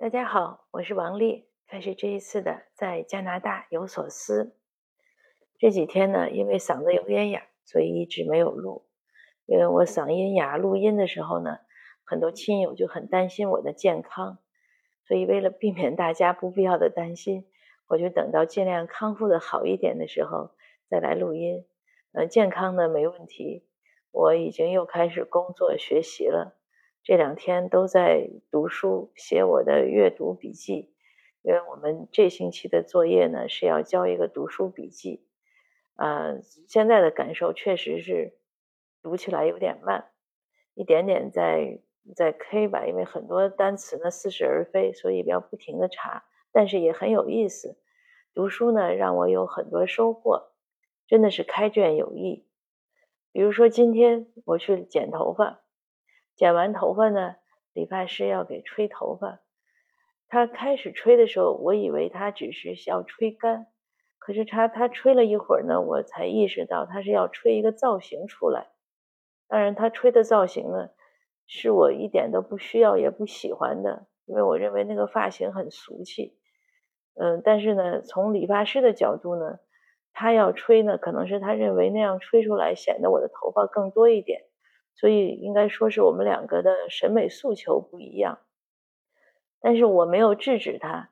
大家好，我是王丽，开始这一次的在加拿大有所思。这几天呢，因为嗓子有点哑，所以一直没有录。因为我嗓音哑，录音的时候呢，很多亲友就很担心我的健康，所以为了避免大家不必要的担心，我就等到尽量康复的好一点的时候再来录音。呃，健康呢没问题，我已经又开始工作学习了。这两天都在读书，写我的阅读笔记，因为我们这星期的作业呢是要交一个读书笔记。啊，现在的感受确实是读起来有点慢，一点点在在 K 吧，因为很多单词呢似是而非，所以要不停的查，但是也很有意思。读书呢让我有很多收获，真的是开卷有益。比如说今天我去剪头发。剪完头发呢，理发师要给吹头发。他开始吹的时候，我以为他只是要吹干，可是他他吹了一会儿呢，我才意识到他是要吹一个造型出来。当然，他吹的造型呢，是我一点都不需要也不喜欢的，因为我认为那个发型很俗气。嗯，但是呢，从理发师的角度呢，他要吹呢，可能是他认为那样吹出来显得我的头发更多一点。所以应该说是我们两个的审美诉求不一样，但是我没有制止他，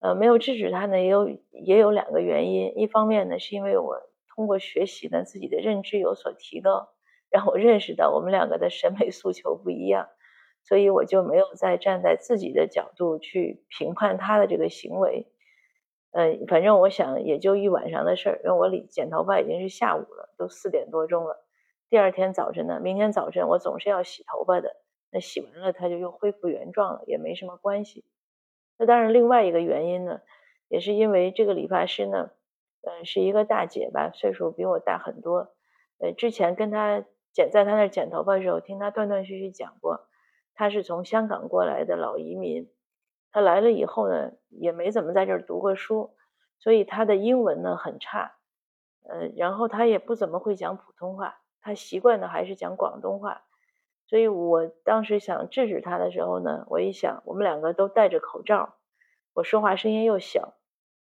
呃，没有制止他呢，也有也有两个原因。一方面呢，是因为我通过学习呢，自己的认知有所提高，让我认识到我们两个的审美诉求不一样，所以我就没有再站在自己的角度去评判他的这个行为。呃，反正我想也就一晚上的事儿，因为我理剪头发已经是下午了，都四点多钟了。第二天早晨呢，明天早晨我总是要洗头发的。那洗完了，它就又恢复原状了，也没什么关系。那当然，另外一个原因呢，也是因为这个理发师呢，嗯，是一个大姐吧，岁数比我大很多。呃，之前跟他剪，在他那剪头发的时候，听他断断续续讲过，他是从香港过来的老移民。他来了以后呢，也没怎么在这儿读过书，所以他的英文呢很差。呃，然后他也不怎么会讲普通话。他习惯的还是讲广东话，所以我当时想制止他的时候呢，我一想，我们两个都戴着口罩，我说话声音又小，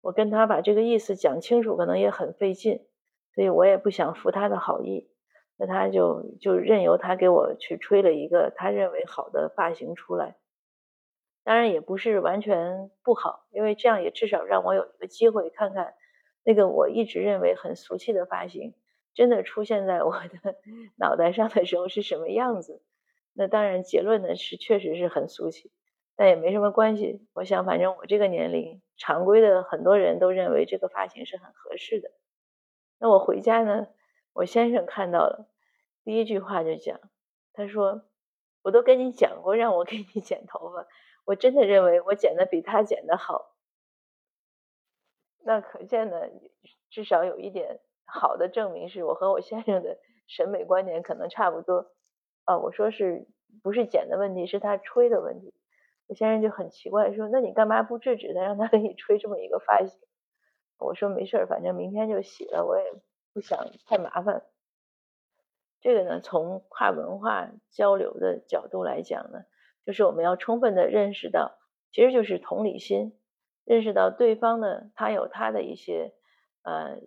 我跟他把这个意思讲清楚，可能也很费劲，所以我也不想服他的好意，那他就就任由他给我去吹了一个他认为好的发型出来，当然也不是完全不好，因为这样也至少让我有一个机会看看那个我一直认为很俗气的发型。真的出现在我的 脑袋上的时候是什么样子？那当然，结论呢是确实是很俗气，但也没什么关系。我想，反正我这个年龄，常规的很多人都认为这个发型是很合适的。那我回家呢，我先生看到了，第一句话就讲，他说：“我都跟你讲过，让我给你剪头发，我真的认为我剪的比他剪的好。”那可见呢，至少有一点。好的证明是我和我先生的审美观点可能差不多，啊，我说是不是剪的问题，是他吹的问题。我先生就很奇怪，说那你干嘛不制止他，让他 给你吹这么一个发型？我说没事，反正明天就洗了，我也不想太麻烦。这个呢，从跨文化交流的角度来讲呢，就是我们要充分的认识到，其实就是同理心，认识到对方呢，他有他的一些呃。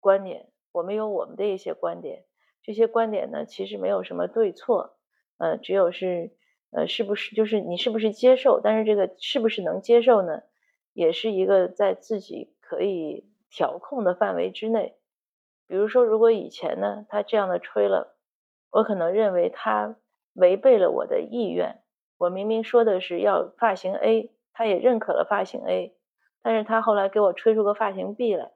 观点，我们有我们的一些观点，这些观点呢，其实没有什么对错，呃，只有是，呃，是不是就是你是不是接受？但是这个是不是能接受呢，也是一个在自己可以调控的范围之内。比如说，如果以前呢，他这样的吹了，我可能认为他违背了我的意愿。我明明说的是要发型 A，他也认可了发型 A，但是他后来给我吹出个发型 B 来。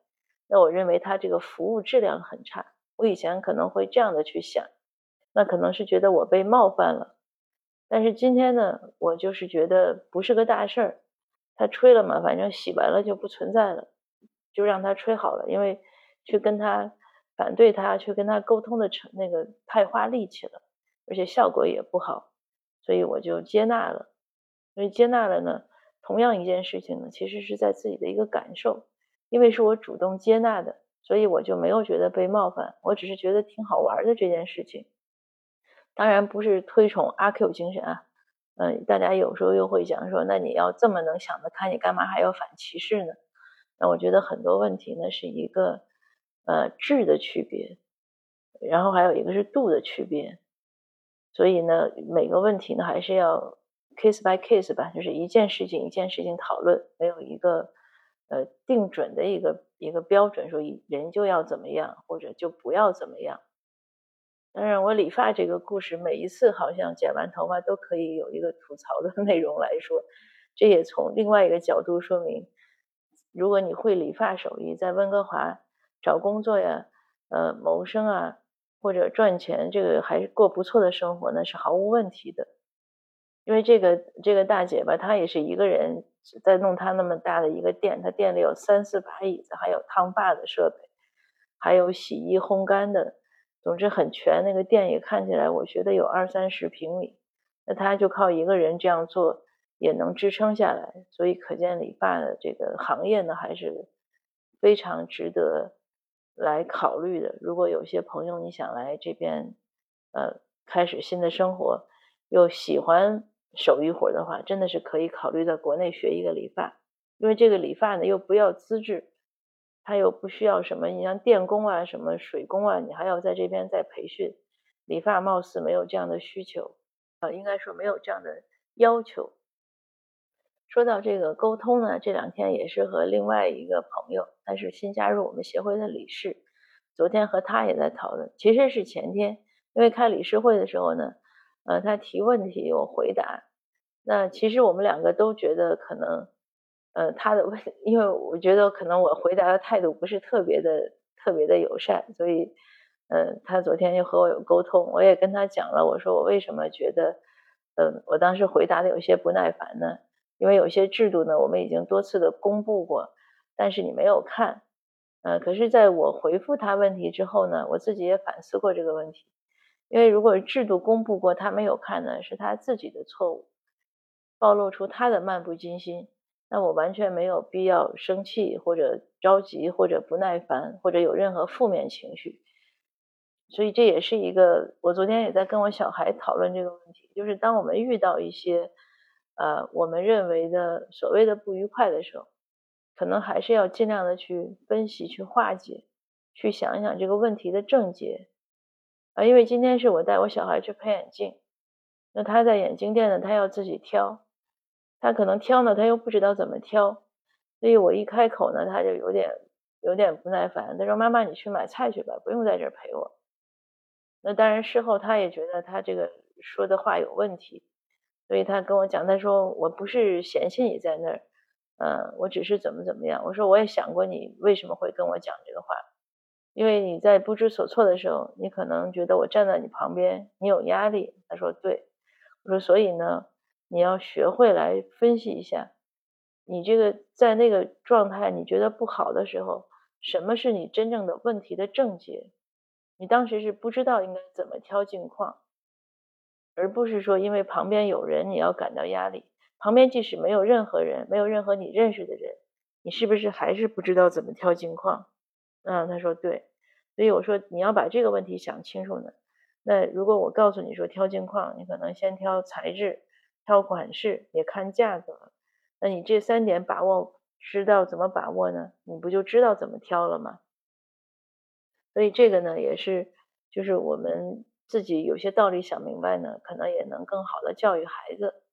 那我认为他这个服务质量很差。我以前可能会这样的去想，那可能是觉得我被冒犯了。但是今天呢，我就是觉得不是个大事儿。他吹了嘛，反正洗完了就不存在了，就让他吹好了。因为去跟他反对他，去跟他沟通的成那个太花力气了，而且效果也不好，所以我就接纳了。所以接纳了呢，同样一件事情呢，其实是在自己的一个感受。因为是我主动接纳的，所以我就没有觉得被冒犯，我只是觉得挺好玩的这件事情。当然不是推崇阿 Q 精神啊，嗯，大家有时候又会讲说，那你要这么能想得开，你干嘛还要反歧视呢？那我觉得很多问题呢是一个呃质的区别，然后还有一个是度的区别，所以呢每个问题呢还是要 case by case 吧，就是一件事情一件事情讨论，没有一个呃定准的一个一个标准，说人就要怎么样或者就不要怎么样。当然，我理发这个故事，每一次好像剪完头发都可以有一个吐槽的 内容来说，这也从另外一个角度说明，如果你会理发手艺，在温哥华找工作呀，呃，谋生啊，或者赚钱，这个还是过不错的生活，那是毫无问题的。因为这个这个大姐吧，她也是一个人在弄他那么大的一个店，他店里有三四把椅子，还有烫发的设备，还有洗衣烘干的。总之很全，那个店也看起来，我觉得有二三十平米。那他就靠一个人这样做也能支撑下来，所以可见理发的这个行业呢，还是非常值得来考虑的。如果有些朋友你想来这边，呃，开始新的生活，又喜欢手艺活的话，真的是可以考虑在国内学一个理发，因为这个理发呢又不要资质。他又不需要什么，你像电工啊、什么水工啊，你还要在这边再培训。理发貌似没有这样的需求，啊，应该说没有这样的要求。说到这个沟通呢，这两天也是和另外一个朋友，他是新加入我们协会的理事，昨天和他也在讨论，其实是前天，因为开理事会的时候呢，呃，他提问题我回答，那其实我们两个都觉得可能。呃，他的问，因为我觉得可能我回答的态度不是特别的特别的友善，所以，嗯，他昨天就和我有沟通，我也跟他讲了，我说我为什么觉得，嗯，我当时回答的有些不耐烦呢？因为有些制度呢，我们已经多次的公布过，但是你没有看，嗯，可是在我回复他问题之后呢，我自己也反思过这个问题，因为如果制度公布过他没有看呢，是他自己的错误，暴露出他的漫不经心。那我完全没有必要生气或者着急或者不耐烦或者有任何负面情绪，所以这也是一个我昨天也在跟我小孩讨论这个问题，就是当我们遇到一些呃我们认为的所谓的不愉快的时候，可能还是要尽量的去分析、去化解、去想一想这个问题的症结啊。因为今天是我带我小孩去配眼镜，那他在眼镜店呢，他要自己挑。他可能挑呢，他又不知道怎么挑，所以我一开口呢，他就有点有点不耐烦。他说：“妈妈，你去买菜去吧，不用在这儿陪我。”那当然，事后他也觉得他这个说的话有问题，所以他跟我讲，他说：“我不是嫌弃你在那儿，嗯，我只是怎么怎么样。”我说：“我也想过你为什么会跟我讲这个话，因为你在不知所措的时候，你可能觉得我站在你旁边，你有压力。”他说：“对。”我说：“所以呢？”你要学会来分析一下，你这个在那个状态你觉得不好的时候，什么是你真正的问题的症结？你当时是不知道应该怎么挑镜框，而不是说因为旁边有人你要感到压力。旁边即使没有任何人，没有任何你认识的人，你是不是还是不知道怎么挑镜框？嗯，他说对，所以我说你要把这个问题想清楚呢。那如果我告诉你说挑镜框，你可能先挑材质。挑款式也看价格，那你这三点把握知道怎么把握呢？你不就知道怎么挑了吗？所以这个呢也是，就是我们自己有些道理想明白呢，可能也能更好的教育孩子。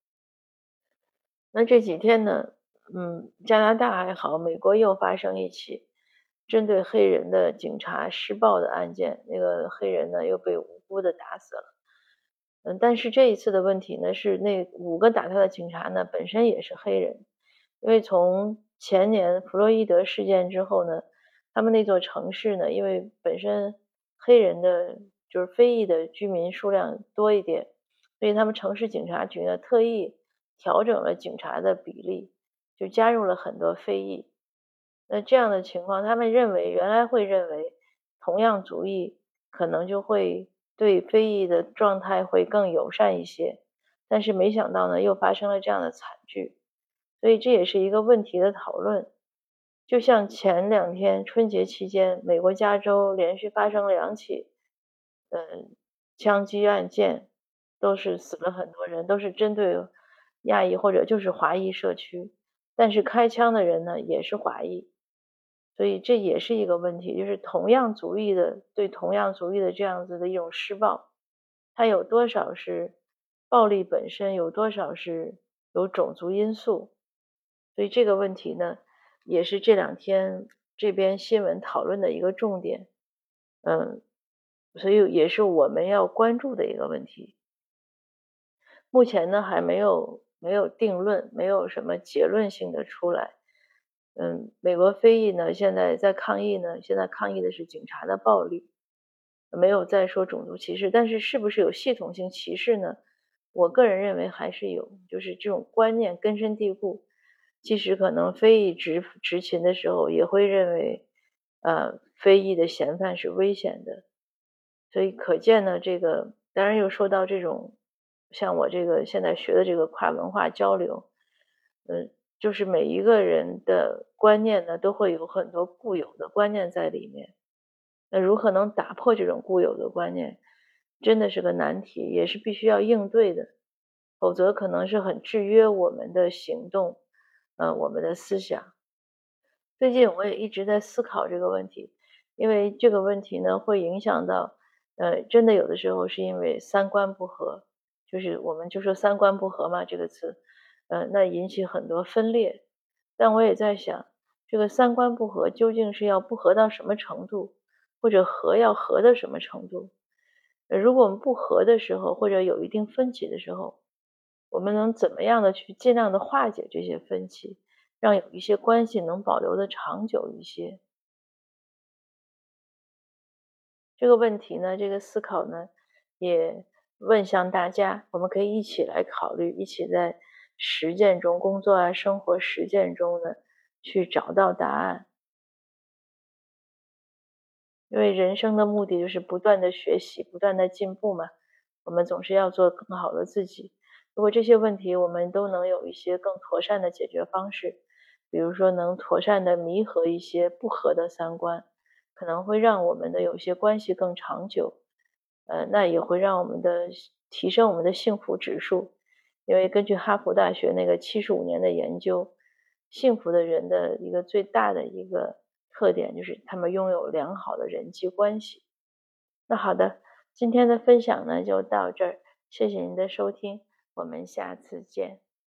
那这几天呢，嗯，加拿大还好，美国又发生一起针对黑人的警察施暴的案件，那个黑人呢又被无辜的打死了。嗯，但是这一次的问题呢，是那五个打他的警察呢本身也是黑人，因为从前年弗洛伊德事件之后呢，他们那座城市呢，因为本身黑人的就是非裔的居民数量多一点，所以他们城市警察局呢特意调整了警察的比例，就加入了很多非裔。那这样的情况，他们认为原来会认为同样族裔可能就会。对非裔的状态会更友善一些，但是没想到呢，又发生了这样的惨剧，所以这也是一个问题的讨论。就像前两天春节期间，美国加州连续发生两起，嗯，枪击案件，都是死了很多人，都是针对亚裔或者就是华裔社区，但是开枪的人呢也是华裔，所以这也是一个问题，就是同样族裔的对同样族裔的这样子的一种施暴，它有多少是暴力本身，有多少是有种族因素，所以这个问题呢，也是这两天这边新闻讨论的一个重点，嗯。所以也是我们要关注的一个问题。目前呢，还没有没有定论，没有什么结论性的出来。嗯，美国非裔呢，现在在抗议呢，现在抗议的是警察的暴力，没有再说种族歧视。但是是不是有系统性歧视呢？我个人认为还是有，就是这种观念根深蒂固。即使可能非裔执执勤的时候，也会认为，呃，非裔的嫌犯是危险的。所以可见呢，这个当然又说到这种，像我这个现在学的这个跨文化交流，嗯，就是每一个人的观念呢，都会有很多固有的观念在里面。那如何能打破这种固有的观念，真的是个难题，也是必须要应对的，否则可能是很制约我们的行动，呃，我们的思想。最近我也一直在思考这个问题，因为这个问题呢，会影响到。呃，真的有的时候是因为三观不合，就是我们就说三观不合嘛这个词，呃，那引起很多分裂。但我也在想，这个三观不合究竟是要不合到什么程度，或者合要合到什么程度？如果我们不合的时候，或者有一定分歧的时候，我们能怎么样的去尽量的化解这些分歧，让有一些关系能保留的长久一些？这个问题呢，这个思考呢，也问向大家，我们可以一起来考虑，一起在实践中工作啊，生活实践中呢，去找到答案。因为人生的目的就是不断的学习，不断的进步嘛，我们总是要做更好的自己。如果这些问题我们都能有一些更妥善的解决方式，比如说能妥善的弥合一些不合的三观。可能会让我们的有些关系更长久，呃，那也会让我们的提升我们的幸福指数，因为根据哈佛大学那个七十五年的研究，幸福的人的一个最大的一个特点就是他们拥有良好的人际关系。那好的，今天的分享呢就到这儿，谢谢您的收听，我们下次见。